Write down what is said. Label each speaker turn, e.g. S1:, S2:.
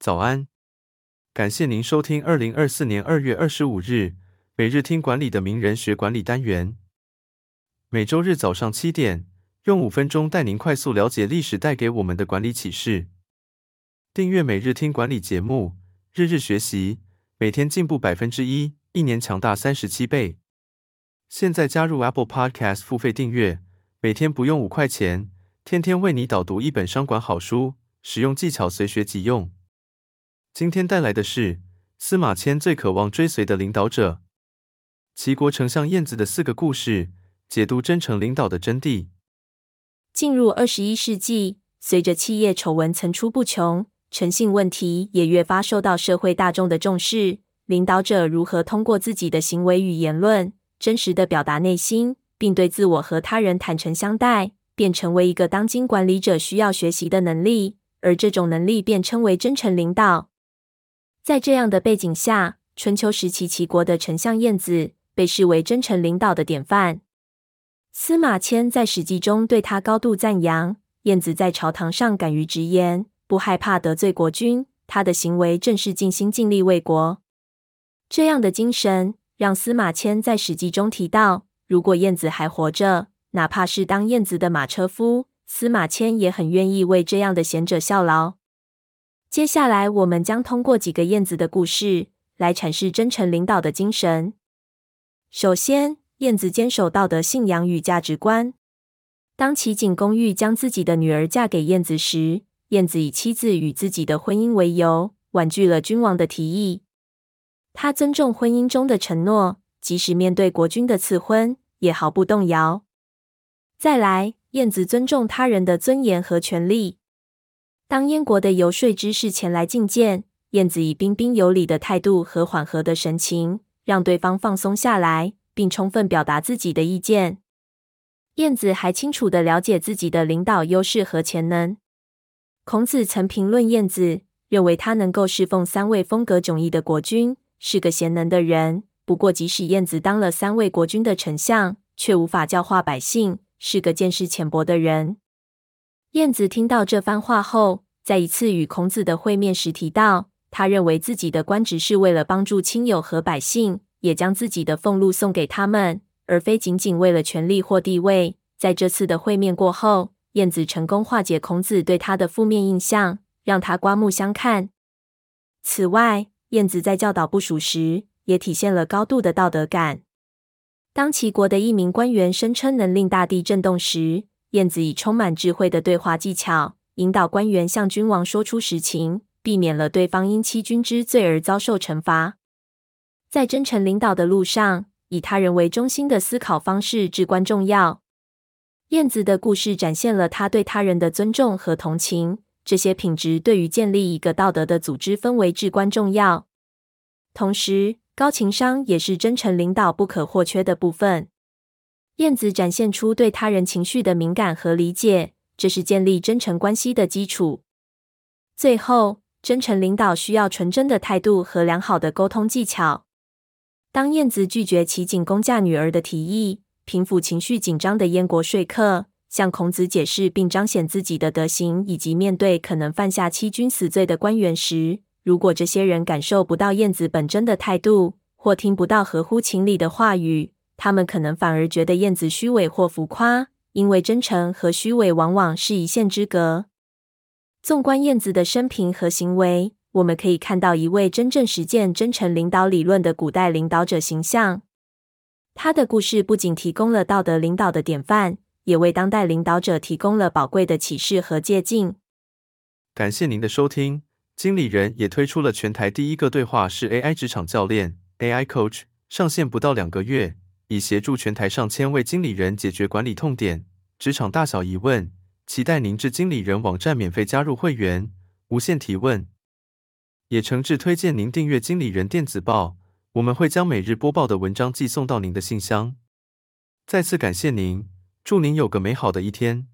S1: 早安，感谢您收听二零二四年二月二十五日每日听管理的名人学管理单元。每周日早上七点，用五分钟带您快速了解历史带给我们的管理启示。订阅每日听管理节目，日日学习，每天进步百分之一，一年强大三十七倍。现在加入 Apple Podcast 付费订阅，每天不用五块钱，天天为你导读一本商管好书，使用技巧随学即用。今天带来的是司马迁最渴望追随的领导者——齐国丞相晏子的四个故事，解读真诚领导的真谛。
S2: 进入二十一世纪，随着企业丑闻层出不穷，诚信问题也越发受到社会大众的重视。领导者如何通过自己的行为与言论，真实地表达内心，并对自我和他人坦诚相待，便成为一个当今管理者需要学习的能力。而这种能力便称为真诚领导。在这样的背景下，春秋时期齐国的丞相晏子被视为真诚领导的典范。司马迁在《史记》中对他高度赞扬。晏子在朝堂上敢于直言，不害怕得罪国君，他的行为正是尽心尽力为国。这样的精神让司马迁在《史记》中提到，如果晏子还活着，哪怕是当晏子的马车夫，司马迁也很愿意为这样的贤者效劳。接下来，我们将通过几个燕子的故事来阐释真诚领导的精神。首先，燕子坚守道德信仰与价值观。当齐景公欲将自己的女儿嫁给燕子时，燕子以妻子与自己的婚姻为由，婉拒了君王的提议。他尊重婚姻中的承诺，即使面对国君的赐婚，也毫不动摇。再来，燕子尊重他人的尊严和权利。当燕国的游说知士前来觐见，晏子以彬彬有礼的态度和缓和的神情，让对方放松下来，并充分表达自己的意见。晏子还清楚地了解自己的领导优势和潜能。孔子曾评论晏子，认为他能够侍奉三位风格迥异的国君，是个贤能的人。不过，即使晏子当了三位国君的丞相，却无法教化百姓，是个见识浅薄的人。晏子听到这番话后，在一次与孔子的会面时提到，他认为自己的官职是为了帮助亲友和百姓，也将自己的俸禄送给他们，而非仅仅为了权力或地位。在这次的会面过后，晏子成功化解孔子对他的负面印象，让他刮目相看。此外，晏子在教导部署时，也体现了高度的道德感。当齐国的一名官员声称能令大地震动时，燕子以充满智慧的对话技巧，引导官员向君王说出实情，避免了对方因欺君之罪而遭受惩罚。在真诚领导的路上，以他人为中心的思考方式至关重要。燕子的故事展现了他对他人的尊重和同情，这些品质对于建立一个道德的组织氛围至关重要。同时，高情商也是真诚领导不可或缺的部分。晏子展现出对他人情绪的敏感和理解，这是建立真诚关系的基础。最后，真诚领导需要纯真的态度和良好的沟通技巧。当晏子拒绝齐景公嫁女儿的提议，平抚情绪紧张的燕国说客，向孔子解释并彰显自己的德行，以及面对可能犯下欺君死罪的官员时，如果这些人感受不到晏子本真的态度，或听不到合乎情理的话语，他们可能反而觉得燕子虚伪或浮夸，因为真诚和虚伪往往是一线之隔。纵观燕子的生平和行为，我们可以看到一位真正实践真诚领导理论的古代领导者形象。他的故事不仅提供了道德领导的典范，也为当代领导者提供了宝贵的启示和借鉴。
S1: 感谢您的收听。经理人也推出了全台第一个对话式 AI 职场教练 AI Coach，上线不到两个月。以协助全台上千位经理人解决管理痛点、职场大小疑问，期待您至经理人网站免费加入会员，无限提问。也诚挚推荐您订阅经理人电子报，我们会将每日播报的文章寄送到您的信箱。再次感谢您，祝您有个美好的一天。